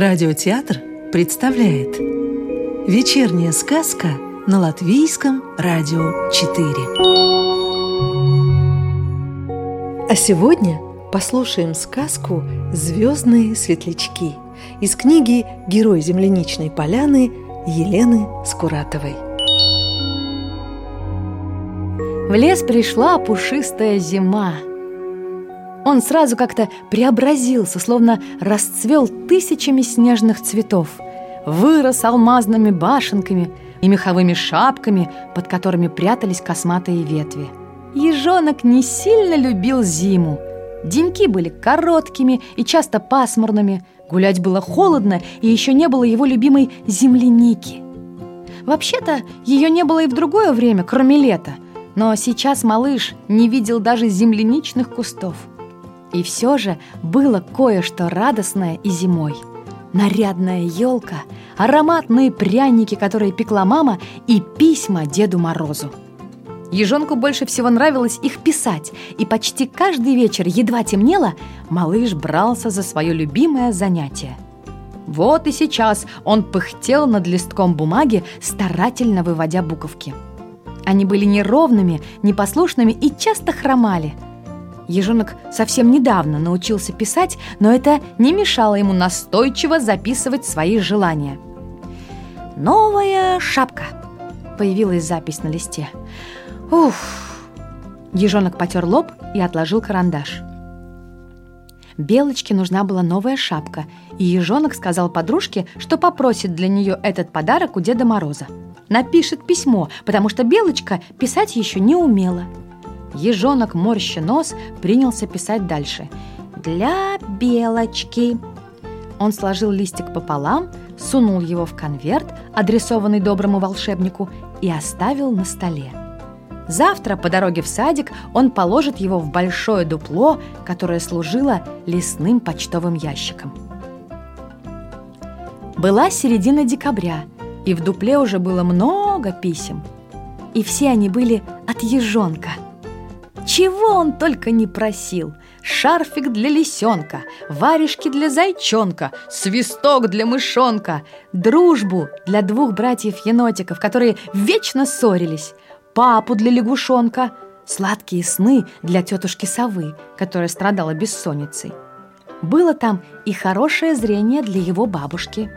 Радиотеатр представляет Вечерняя сказка на Латвийском радио 4 А сегодня послушаем сказку «Звездные светлячки» из книги «Герой земляничной поляны» Елены Скуратовой. В лес пришла пушистая зима – он сразу как-то преобразился, словно расцвел тысячами снежных цветов, вырос алмазными башенками и меховыми шапками, под которыми прятались косматые ветви. Ежонок не сильно любил зиму. Деньки были короткими и часто пасмурными, гулять было холодно, и еще не было его любимой земляники. Вообще-то ее не было и в другое время, кроме лета, но сейчас малыш не видел даже земляничных кустов – и все же было кое-что радостное и зимой. Нарядная елка, ароматные пряники, которые пекла мама, и письма Деду Морозу. Ежонку больше всего нравилось их писать, и почти каждый вечер, едва темнело, малыш брался за свое любимое занятие. Вот и сейчас он пыхтел над листком бумаги, старательно выводя буковки. Они были неровными, непослушными и часто хромали – Ежонок совсем недавно научился писать, но это не мешало ему настойчиво записывать свои желания. «Новая шапка!» – появилась запись на листе. «Уф!» Ежонок потер лоб и отложил карандаш. Белочке нужна была новая шапка, и ежонок сказал подружке, что попросит для нее этот подарок у Деда Мороза. Напишет письмо, потому что Белочка писать еще не умела – Ежонок, морща нос, принялся писать дальше. «Для белочки». Он сложил листик пополам, сунул его в конверт, адресованный доброму волшебнику, и оставил на столе. Завтра по дороге в садик он положит его в большое дупло, которое служило лесным почтовым ящиком. Была середина декабря, и в дупле уже было много писем. И все они были от ежонка – чего он только не просил. Шарфик для лисенка, варежки для зайчонка, свисток для мышонка, дружбу для двух братьев-енотиков, которые вечно ссорились, папу для лягушонка, сладкие сны для тетушки совы, которая страдала бессонницей. Было там и хорошее зрение для его бабушки,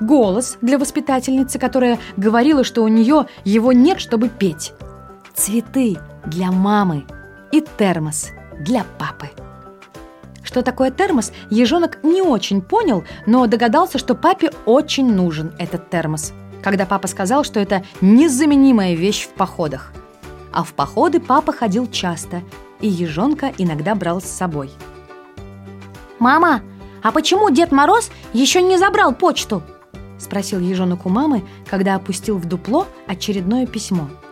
голос для воспитательницы, которая говорила, что у нее его нет, чтобы петь, цветы для мамы, и термос для папы. Что такое термос, ежонок не очень понял, но догадался, что папе очень нужен этот термос, когда папа сказал, что это незаменимая вещь в походах. А в походы папа ходил часто, и ежонка иногда брал с собой. «Мама, а почему Дед Мороз еще не забрал почту?» – спросил ежонок у мамы, когда опустил в дупло очередное письмо –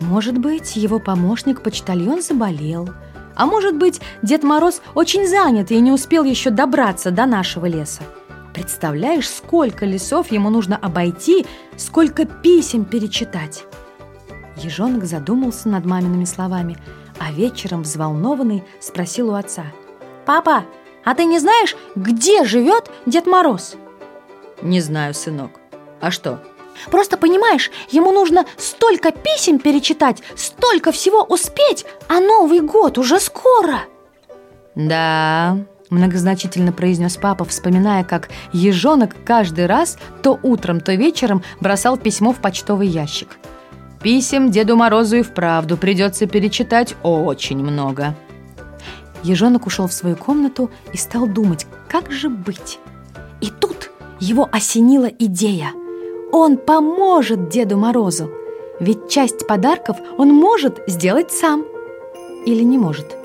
может быть, его помощник-почтальон заболел. А может быть, Дед Мороз очень занят и не успел еще добраться до нашего леса. Представляешь, сколько лесов ему нужно обойти, сколько писем перечитать. Ежонок задумался над мамиными словами, а вечером взволнованный спросил у отца. «Папа, а ты не знаешь, где живет Дед Мороз?» «Не знаю, сынок. А что?» Просто понимаешь, ему нужно столько писем перечитать, столько всего успеть, а Новый год уже скоро. Да, многозначительно произнес папа, вспоминая, как ежонок каждый раз то утром, то вечером бросал письмо в почтовый ящик. Писем Деду Морозу и вправду придется перечитать очень много. Ежонок ушел в свою комнату и стал думать, как же быть. И тут его осенила идея – он поможет Деду Морозу, ведь часть подарков он может сделать сам. Или не может.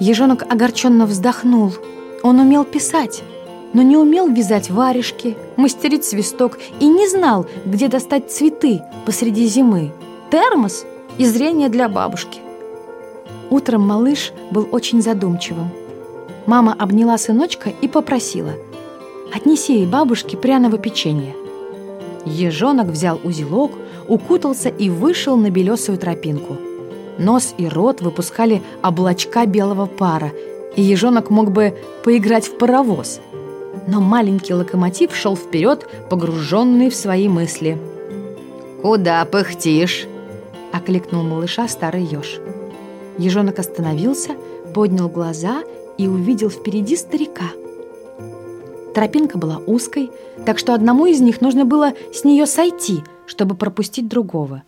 Ежонок огорченно вздохнул. Он умел писать, но не умел вязать варежки, мастерить свисток и не знал, где достать цветы посреди зимы, термос и зрение для бабушки. Утром малыш был очень задумчивым. Мама обняла сыночка и попросила «Отнеси ей бабушке пряного печенья». Ежонок взял узелок, укутался и вышел на белесую тропинку. Нос и рот выпускали облачка белого пара, и ежонок мог бы поиграть в паровоз. Но маленький локомотив шел вперед, погруженный в свои мысли. «Куда пыхтишь?» — окликнул малыша старый еж. Ежонок остановился, поднял глаза и увидел впереди старика. Тропинка была узкой, так что одному из них нужно было с нее сойти, чтобы пропустить другого.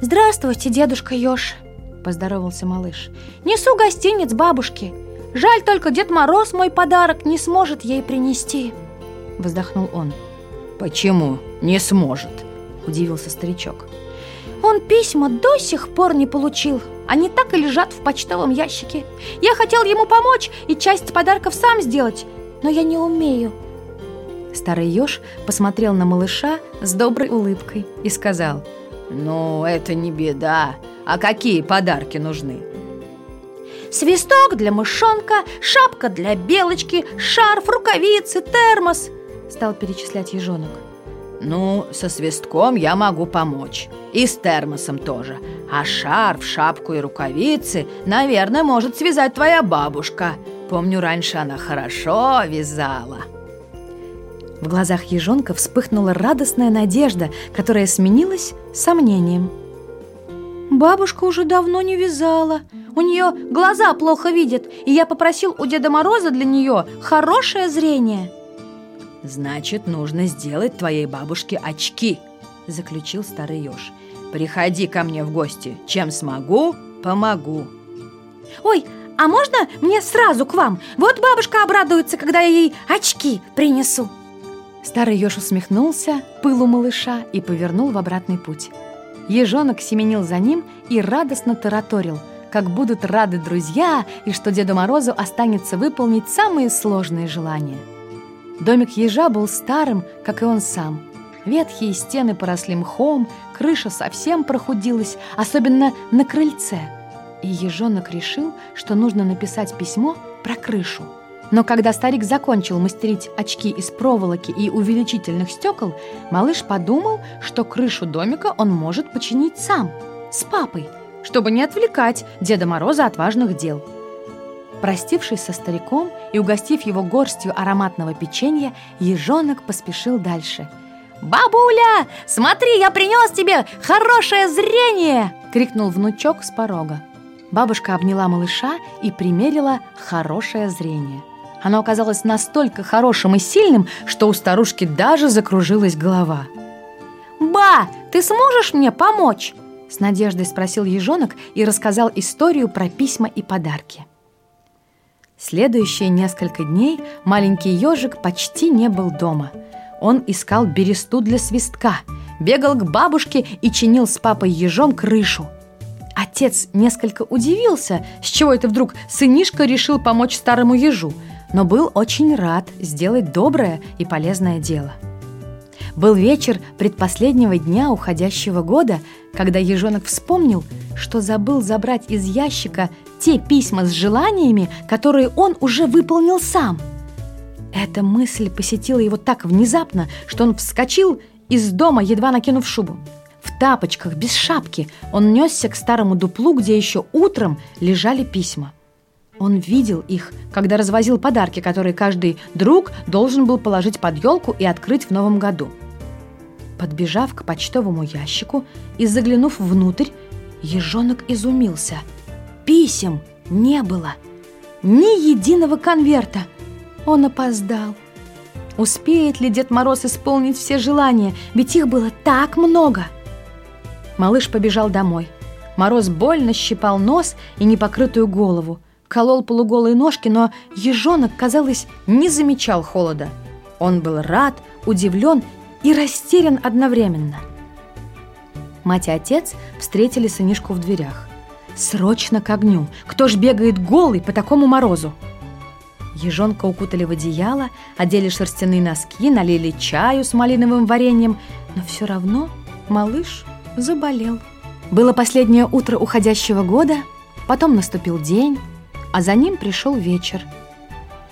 «Здравствуйте, дедушка Ёж!» – поздоровался малыш. «Несу гостиниц бабушке. Жаль только Дед Мороз мой подарок не сможет ей принести!» Вздохнул он. «Почему не сможет?» – удивился старичок. «Он письма до сих пор не получил. Они так и лежат в почтовом ящике. Я хотел ему помочь и часть подарков сам сделать, но я не умею». Старый еж посмотрел на малыша с доброй улыбкой и сказал «Ну, это не беда. А какие подарки нужны?» Свисток для мышонка, шапка для белочки, шарф, рукавицы, термос Стал перечислять ежонок. Ну, со свистком я могу помочь. И с термосом тоже. А шарф, шапку и рукавицы, наверное, может связать твоя бабушка. Помню, раньше она хорошо вязала В глазах ежонка вспыхнула радостная надежда, которая сменилась сомнением Бабушка уже давно не вязала у нее глаза плохо видят, и я попросил у Деда Мороза для нее хорошее зрение. Значит, нужно сделать твоей бабушке очки, заключил старый еж. Приходи ко мне в гости. Чем смогу, помогу. Ой, а можно мне сразу к вам? Вот бабушка обрадуется, когда я ей очки принесу. Старый еж усмехнулся пылу малыша и повернул в обратный путь. Ежонок семенил за ним и радостно тараторил – как будут рады друзья и что Деду Морозу останется выполнить самые сложные желания. Домик ежа был старым, как и он сам. Ветхие стены поросли мхом, крыша совсем прохудилась, особенно на крыльце. И ежонок решил, что нужно написать письмо про крышу. Но когда старик закончил мастерить очки из проволоки и увеличительных стекол, малыш подумал, что крышу домика он может починить сам, с папой – чтобы не отвлекать Деда Мороза от важных дел. Простившись со стариком и угостив его горстью ароматного печенья, ежонок поспешил дальше. «Бабуля, смотри, я принес тебе хорошее зрение!» — крикнул внучок с порога. Бабушка обняла малыша и примерила хорошее зрение. Оно оказалось настолько хорошим и сильным, что у старушки даже закружилась голова. «Ба, ты сможешь мне помочь?» С надеждой спросил ежонок и рассказал историю про письма и подарки. Следующие несколько дней маленький ежик почти не был дома. Он искал бересту для свистка, бегал к бабушке и чинил с папой ежом крышу. Отец несколько удивился, с чего это вдруг сынишка решил помочь старому ежу, но был очень рад сделать доброе и полезное дело. Был вечер предпоследнего дня уходящего года, когда ежонок вспомнил, что забыл забрать из ящика те письма с желаниями, которые он уже выполнил сам. Эта мысль посетила его так внезапно, что он вскочил из дома, едва накинув шубу. В тапочках, без шапки, он несся к старому дуплу, где еще утром лежали письма. Он видел их, когда развозил подарки, которые каждый друг должен был положить под елку и открыть в новом году. Подбежав к почтовому ящику и заглянув внутрь, ежонок изумился. Писем не было. Ни единого конверта. Он опоздал. Успеет ли Дед Мороз исполнить все желания, ведь их было так много. Малыш побежал домой. Мороз больно щипал нос и непокрытую голову колол полуголые ножки, но ежонок, казалось, не замечал холода. Он был рад, удивлен и растерян одновременно. Мать и отец встретили сынишку в дверях. «Срочно к огню! Кто ж бегает голый по такому морозу?» Ежонка укутали в одеяло, одели шерстяные носки, налили чаю с малиновым вареньем, но все равно малыш заболел. Было последнее утро уходящего года, потом наступил день, а за ним пришел вечер.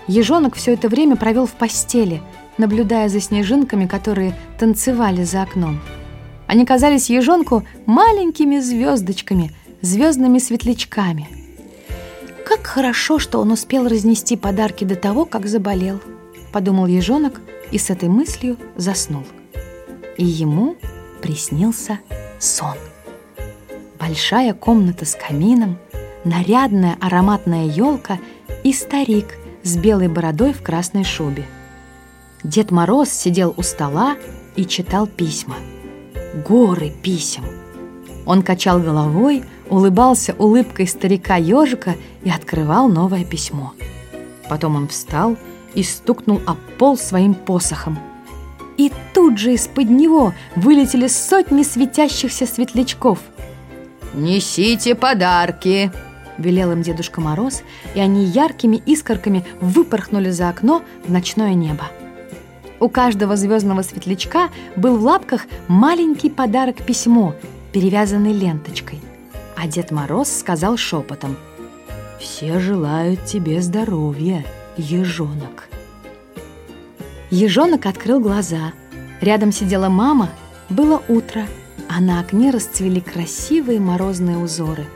Ежонок все это время провел в постели, наблюдая за снежинками, которые танцевали за окном. Они казались ежонку маленькими звездочками, звездными светлячками. Как хорошо, что он успел разнести подарки до того, как заболел. подумал ежонок и с этой мыслью заснул. И ему приснился сон. Большая комната с камином, нарядная ароматная елка и старик с белой бородой в красной шубе. Дед Мороз сидел у стола и читал письма. Горы писем. Он качал головой, улыбался улыбкой старика-ежика и открывал новое письмо. Потом он встал и стукнул об пол своим посохом. И тут же из-под него вылетели сотни светящихся светлячков. «Несите подарки!» – велел им Дедушка Мороз, и они яркими искорками выпорхнули за окно в ночное небо. У каждого звездного светлячка был в лапках маленький подарок-письмо, перевязанный ленточкой. А Дед Мороз сказал шепотом «Все желают тебе здоровья, ежонок». Ежонок открыл глаза. Рядом сидела мама. Было утро, а на окне расцвели красивые морозные узоры.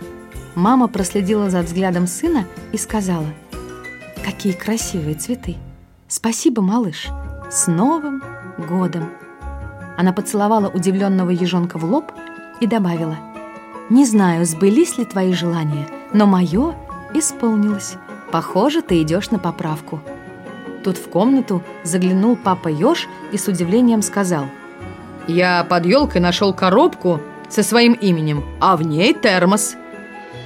Мама проследила за взглядом сына и сказала «Какие красивые цветы! Спасибо, малыш! С Новым годом!» Она поцеловала удивленного ежонка в лоб и добавила «Не знаю, сбылись ли твои желания, но мое исполнилось. Похоже, ты идешь на поправку». Тут в комнату заглянул папа Ёж и с удивлением сказал «Я под елкой нашел коробку со своим именем, а в ней термос».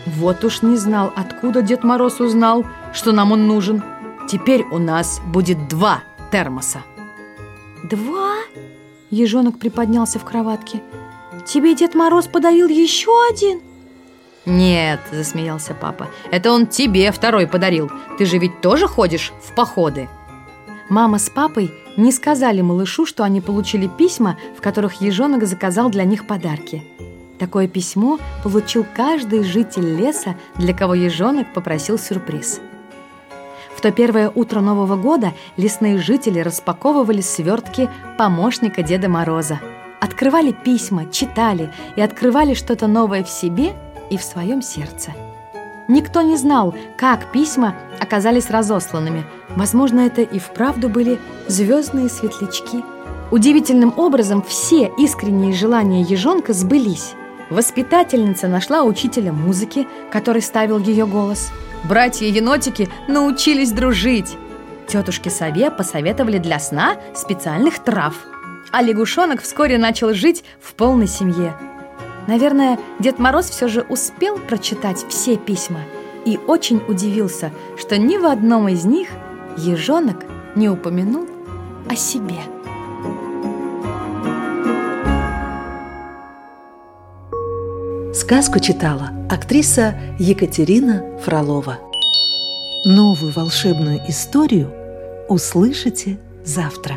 Вот уж не знал, откуда Дед Мороз узнал, что нам он нужен. Теперь у нас будет два термоса. Два? Ежонок приподнялся в кроватке. Тебе Дед Мороз подарил еще один? Нет, засмеялся папа, это он тебе второй подарил. Ты же ведь тоже ходишь в походы. Мама с папой не сказали малышу, что они получили письма, в которых ежонок заказал для них подарки. Такое письмо получил каждый житель леса, для кого ежонок попросил сюрприз. В то первое утро Нового года лесные жители распаковывали свертки помощника Деда Мороза. Открывали письма, читали и открывали что-то новое в себе и в своем сердце. Никто не знал, как письма оказались разосланными. Возможно, это и вправду были звездные светлячки. Удивительным образом все искренние желания ежонка сбылись. Воспитательница нашла учителя музыки, который ставил ее голос. Братья-енотики научились дружить. Тетушки Сове посоветовали для сна специальных трав. А лягушонок вскоре начал жить в полной семье. Наверное, Дед Мороз все же успел прочитать все письма и очень удивился, что ни в одном из них ежонок не упомянул о себе. Сказку читала актриса Екатерина Фролова. Новую волшебную историю услышите завтра.